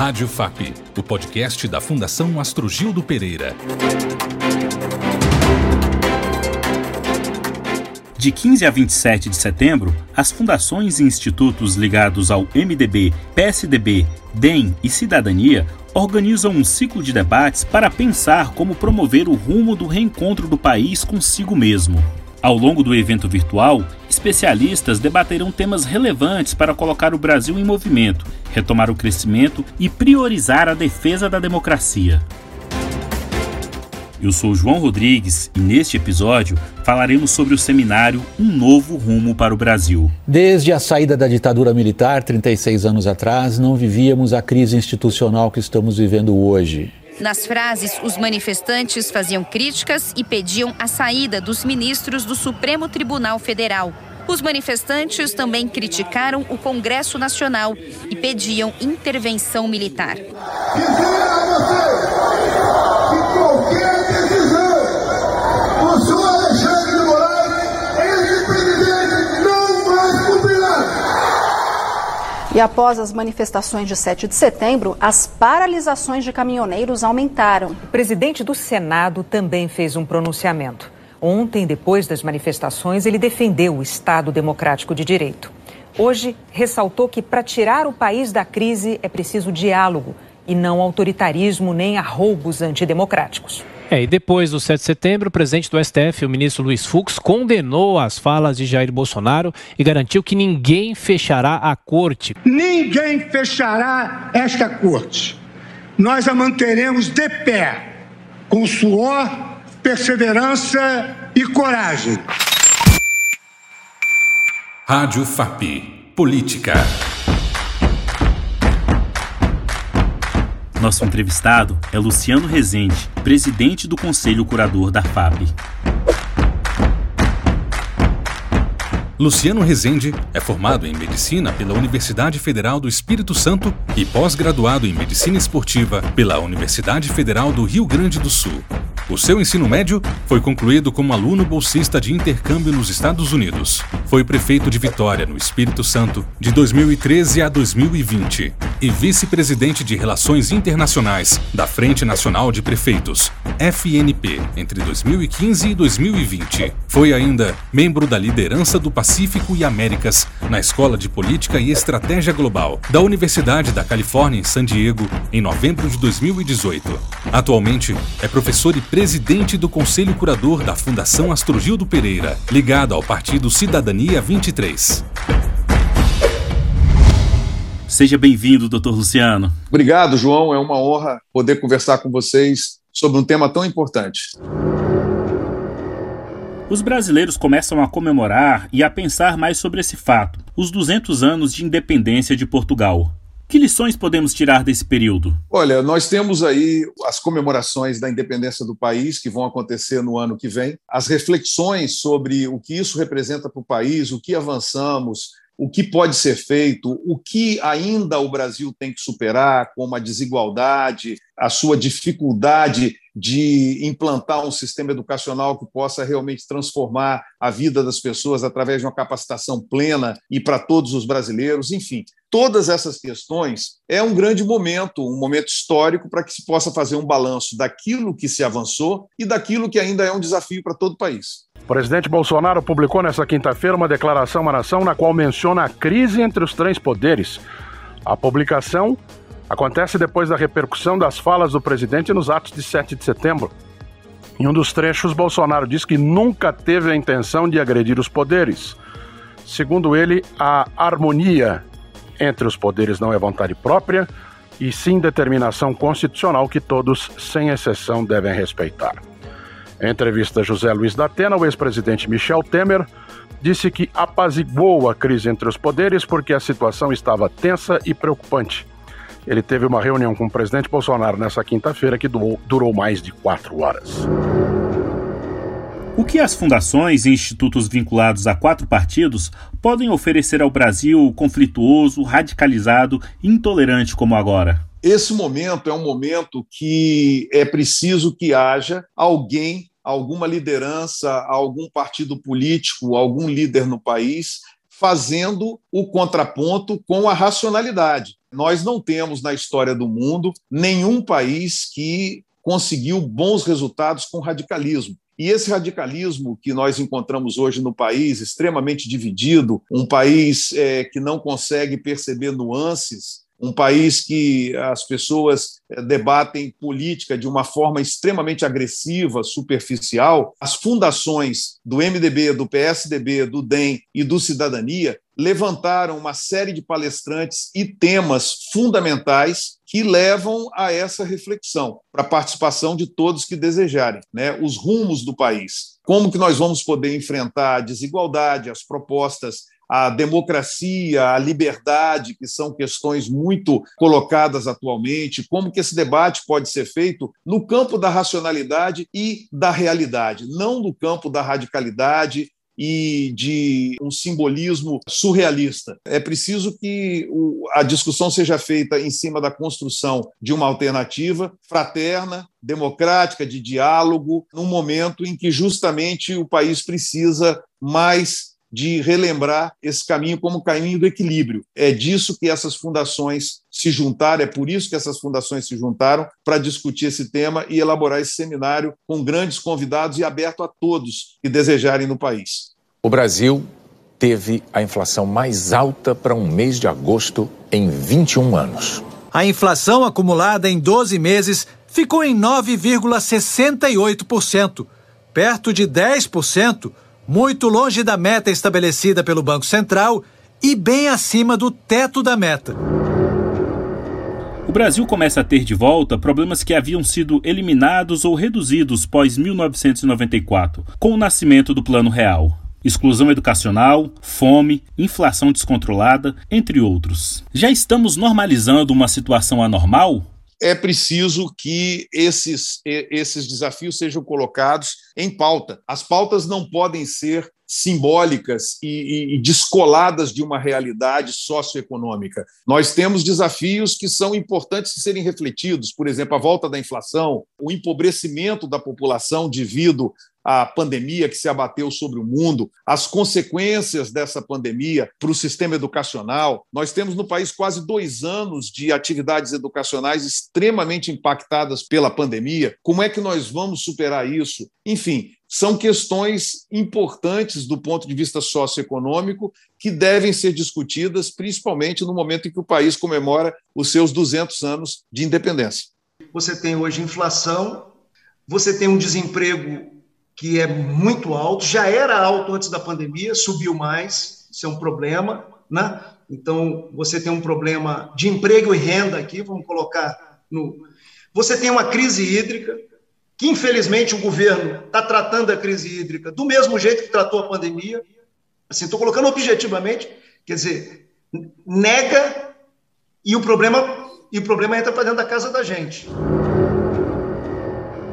Rádio FAP, o podcast da Fundação Astrogildo Pereira. De 15 a 27 de setembro, as fundações e institutos ligados ao MDB, PSDB, DEM e Cidadania organizam um ciclo de debates para pensar como promover o rumo do reencontro do país consigo mesmo. Ao longo do evento virtual, especialistas debaterão temas relevantes para colocar o Brasil em movimento, retomar o crescimento e priorizar a defesa da democracia. Eu sou João Rodrigues e neste episódio falaremos sobre o seminário Um Novo Rumo para o Brasil. Desde a saída da ditadura militar, 36 anos atrás, não vivíamos a crise institucional que estamos vivendo hoje. Nas frases, os manifestantes faziam críticas e pediam a saída dos ministros do Supremo Tribunal Federal. Os manifestantes também criticaram o Congresso Nacional e pediam intervenção militar. E após as manifestações de 7 de setembro, as paralisações de caminhoneiros aumentaram. O presidente do Senado também fez um pronunciamento. Ontem, depois das manifestações, ele defendeu o Estado Democrático de Direito. Hoje, ressaltou que para tirar o país da crise é preciso diálogo e não autoritarismo nem arroubos antidemocráticos. É, e depois do 7 de setembro, o presidente do STF, o ministro Luiz Fux, condenou as falas de Jair Bolsonaro e garantiu que ninguém fechará a corte. Ninguém fechará esta corte. Nós a manteremos de pé, com suor, perseverança e coragem. Rádio FAP Política. Nosso entrevistado é Luciano Rezende, presidente do Conselho Curador da FAP. Luciano Rezende é formado em Medicina pela Universidade Federal do Espírito Santo e pós-graduado em Medicina Esportiva pela Universidade Federal do Rio Grande do Sul. O seu ensino médio foi concluído como aluno bolsista de intercâmbio nos Estados Unidos. Foi prefeito de Vitória, no Espírito Santo, de 2013 a 2020 e vice-presidente de Relações Internacionais da Frente Nacional de Prefeitos, FNP, entre 2015 e 2020. Foi ainda membro da liderança do Pacífico e Américas na Escola de Política e Estratégia Global da Universidade da Califórnia em San Diego em novembro de 2018. Atualmente é professor e presidente do Conselho Curador da Fundação Astrogildo Pereira, ligado ao Partido Cidadania 23. Seja bem-vindo, doutor Luciano. Obrigado, João. É uma honra poder conversar com vocês sobre um tema tão importante. Os brasileiros começam a comemorar e a pensar mais sobre esse fato, os 200 anos de independência de Portugal. Que lições podemos tirar desse período? Olha, nós temos aí as comemorações da independência do país, que vão acontecer no ano que vem, as reflexões sobre o que isso representa para o país, o que avançamos, o que pode ser feito, o que ainda o Brasil tem que superar, como a desigualdade, a sua dificuldade de implantar um sistema educacional que possa realmente transformar a vida das pessoas através de uma capacitação plena e para todos os brasileiros, enfim. Todas essas questões é um grande momento, um momento histórico para que se possa fazer um balanço daquilo que se avançou e daquilo que ainda é um desafio para todo o país. O presidente Bolsonaro publicou nesta quinta-feira uma declaração à nação na qual menciona a crise entre os três poderes. A publicação acontece depois da repercussão das falas do presidente nos atos de 7 de setembro. Em um dos trechos, Bolsonaro diz que nunca teve a intenção de agredir os poderes. Segundo ele, a harmonia entre os poderes não é vontade própria, e sim determinação constitucional que todos, sem exceção, devem respeitar. Em entrevista a José Luiz da Atena, o ex-presidente Michel Temer disse que apaziguou a crise entre os poderes porque a situação estava tensa e preocupante ele teve uma reunião com o presidente Bolsonaro nessa quinta-feira que durou, mais de quatro horas. O que as fundações e institutos vinculados a quatro partidos podem oferecer ao Brasil conflituoso, radicalizado e intolerante como agora? Esse momento é um momento que é preciso que haja alguém, alguma liderança, algum partido político, algum líder no país fazendo o contraponto com a racionalidade Nós não temos na história do mundo nenhum país que conseguiu bons resultados com radicalismo. E esse radicalismo que nós encontramos hoje no país, extremamente dividido, um país é, que não consegue perceber nuances, um país que as pessoas eh, debatem política de uma forma extremamente agressiva, superficial, as fundações do MDB, do PSDB, do DEM e do Cidadania levantaram uma série de palestrantes e temas fundamentais que levam a essa reflexão, para a participação de todos que desejarem, né? os rumos do país. Como que nós vamos poder enfrentar a desigualdade, as propostas a democracia, a liberdade, que são questões muito colocadas atualmente, como que esse debate pode ser feito no campo da racionalidade e da realidade, não no campo da radicalidade e de um simbolismo surrealista. É preciso que a discussão seja feita em cima da construção de uma alternativa fraterna, democrática, de diálogo, num momento em que justamente o país precisa mais de relembrar esse caminho como o caminho do equilíbrio. É disso que essas fundações se juntaram, é por isso que essas fundações se juntaram para discutir esse tema e elaborar esse seminário com grandes convidados e aberto a todos que desejarem no país. O Brasil teve a inflação mais alta para um mês de agosto em 21 anos. A inflação acumulada em 12 meses ficou em 9,68%, perto de 10% muito longe da meta estabelecida pelo Banco Central e bem acima do teto da meta. O Brasil começa a ter de volta problemas que haviam sido eliminados ou reduzidos pós 1994, com o nascimento do Plano Real. Exclusão educacional, fome, inflação descontrolada, entre outros. Já estamos normalizando uma situação anormal? É preciso que esses, esses desafios sejam colocados em pauta. As pautas não podem ser simbólicas e, e, descoladas de uma realidade socioeconômica. Nós temos desafios que são importantes de serem refletidos, por exemplo, a volta da inflação, o empobrecimento da população devido à pandemia que se abateu sobre o mundo, as consequências dessa pandemia para o sistema educacional. Nós temos no país quase dois anos de atividades educacionais extremamente impactadas pela pandemia. Como é que nós vamos superar isso? Enfim, são questões importantes do ponto de vista socioeconômico que devem ser discutidas, principalmente no momento em que o país comemora os seus 200 anos de independência. Você tem hoje inflação, você tem um desemprego que é muito alto, já era alto antes da pandemia, subiu mais, isso é um problema, né? Então, você tem um problema de emprego e renda aqui, vamos colocar no. Você tem uma crise hídrica, que infelizmente o governo está tratando a crise hídrica do mesmo jeito que tratou a pandemia. Assim, estou colocando objetivamente, quer dizer, nega e o problema e o problema entra para dentro da casa da gente.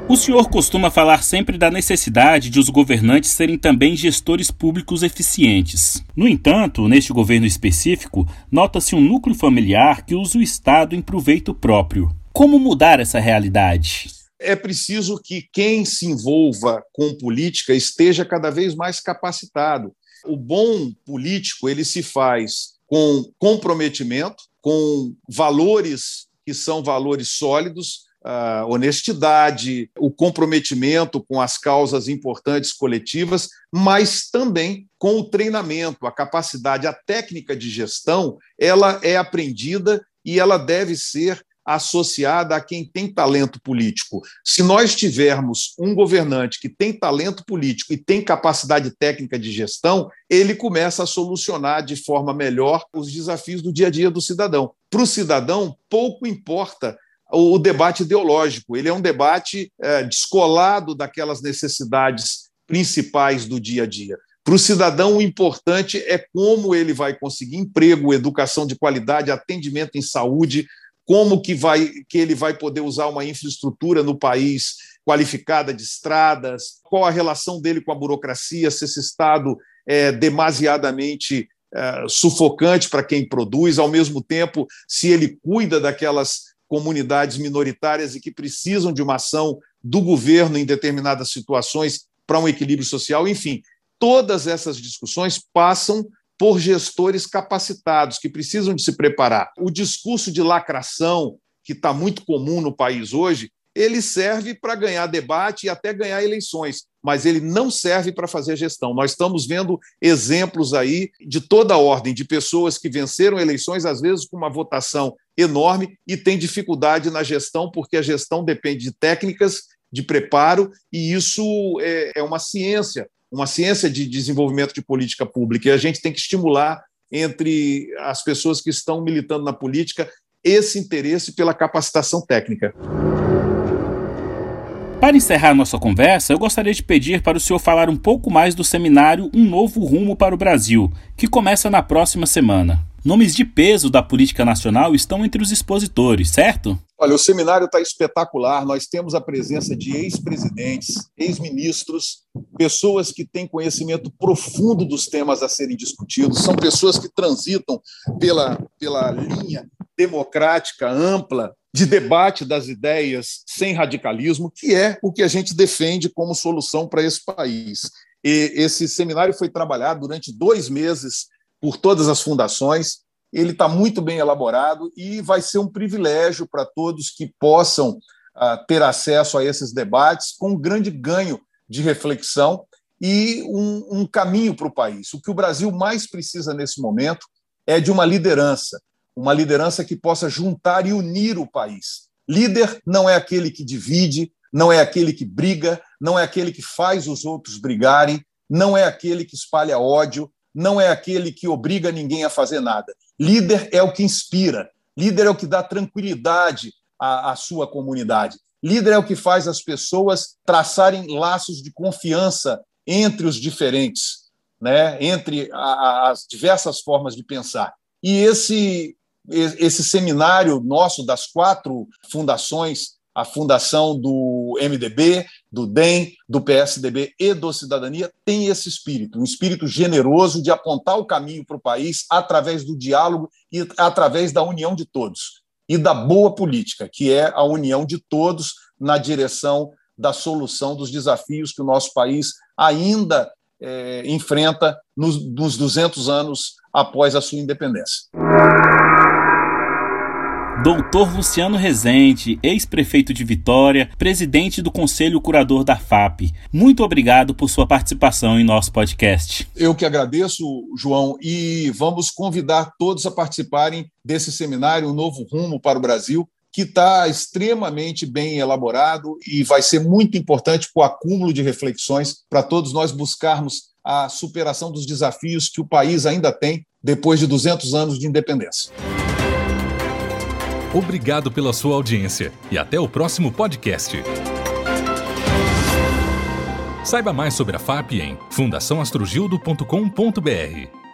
O senhor costuma falar sempre da necessidade de os governantes serem também gestores públicos eficientes. No entanto, neste governo específico, nota-se um núcleo familiar que usa o Estado em proveito próprio. Como mudar essa realidade? é preciso que quem se envolva com política esteja cada vez mais capacitado. O bom político ele se faz com comprometimento, com valores que são valores sólidos, a honestidade, o comprometimento com as causas importantes coletivas, mas também com o treinamento, a capacidade, a técnica de gestão, ela é aprendida e ela deve ser associada a quem tem talento político. Se nós tivermos um governante que tem talento político e tem capacidade técnica de gestão, ele começa a solucionar de forma melhor os desafios do dia a dia do cidadão. Para o cidadão, pouco importa o debate ideológico, ele é um debate é, descolado daquelas necessidades principais do dia a dia. Para o cidadão, o importante é como ele vai conseguir emprego, educação de qualidade, atendimento em saúde, como que, vai, que ele vai poder usar uma infraestrutura no país qualificada de estradas, qual a relação dele com a burocracia, se esse Estado é demasiadamente é, sufocante para quem produz, ao mesmo tempo, se ele cuida daquelas comunidades minoritárias e que precisam de uma ação do governo em determinadas situações para um equilíbrio social, enfim, todas essas discussões passam por gestores capacitados, que precisam de se preparar. O discurso de lacração, que está muito comum no país hoje, ele serve para ganhar debate e até ganhar eleições, mas ele não serve para fazer gestão. Nós estamos vendo exemplos aí de toda a ordem, de pessoas que venceram eleições, às vezes com uma votação enorme, e têm dificuldade na gestão, porque a gestão depende de técnicas, de preparo, e isso é, é uma ciência uma ciência de desenvolvimento de política pública, e a gente tem que estimular entre as pessoas que estão militando na política esse interesse pela capacitação técnica. Para encerrar nossa conversa, eu gostaria de pedir para o senhor falar um pouco mais do seminário Um Novo Rumo para o Brasil, que começa na próxima semana. Nomes de peso da política nacional estão entre os expositores, certo? Olha, o seminário está espetacular. Nós temos a presença de ex-presidentes, ex-ministros, pessoas que têm conhecimento profundo dos temas a serem discutidos, são pessoas que transitam pela, pela linha democrática ampla de debate das ideias sem radicalismo, que é o que a gente defende como solução para esse país. E esse seminário foi trabalhado durante dois meses por todas as fundações. Ele está muito bem elaborado e vai ser um privilégio para todos que possam uh, ter acesso a esses debates, com um grande ganho de reflexão e um, um caminho para o país. O que o Brasil mais precisa nesse momento é de uma liderança, uma liderança que possa juntar e unir o país. Líder não é aquele que divide, não é aquele que briga, não é aquele que faz os outros brigarem, não é aquele que espalha ódio, não é aquele que obriga ninguém a fazer nada. Líder é o que inspira, líder é o que dá tranquilidade à, à sua comunidade. Líder é o que faz as pessoas traçarem laços de confiança entre os diferentes, né? entre a, as diversas formas de pensar. E esse esse seminário nosso das quatro fundações, a fundação do MDB, do DEM, do PSDB e do Cidadania, tem esse espírito, um espírito generoso de apontar o caminho para o país através do diálogo e através da união de todos e da boa política, que é a união de todos na direção da solução dos desafios que o nosso país ainda é, enfrenta nos, nos 200 anos após a sua independência. Doutor Luciano Rezende, ex-prefeito de Vitória, presidente do Conselho Curador da FAP. Muito obrigado por sua participação em nosso podcast. Eu que agradeço, João, e vamos convidar todos a participarem desse seminário Um Novo Rumo para o Brasil, que está extremamente bem elaborado e vai ser muito importante para o acúmulo de reflexões para todos nós buscarmos a superação dos desafios que o país ainda tem depois de 200 anos de independência. Obrigado pela sua audiência e até o próximo podcast. Saiba mais sobre a FAP em fundaçãoastrogildo.com.br.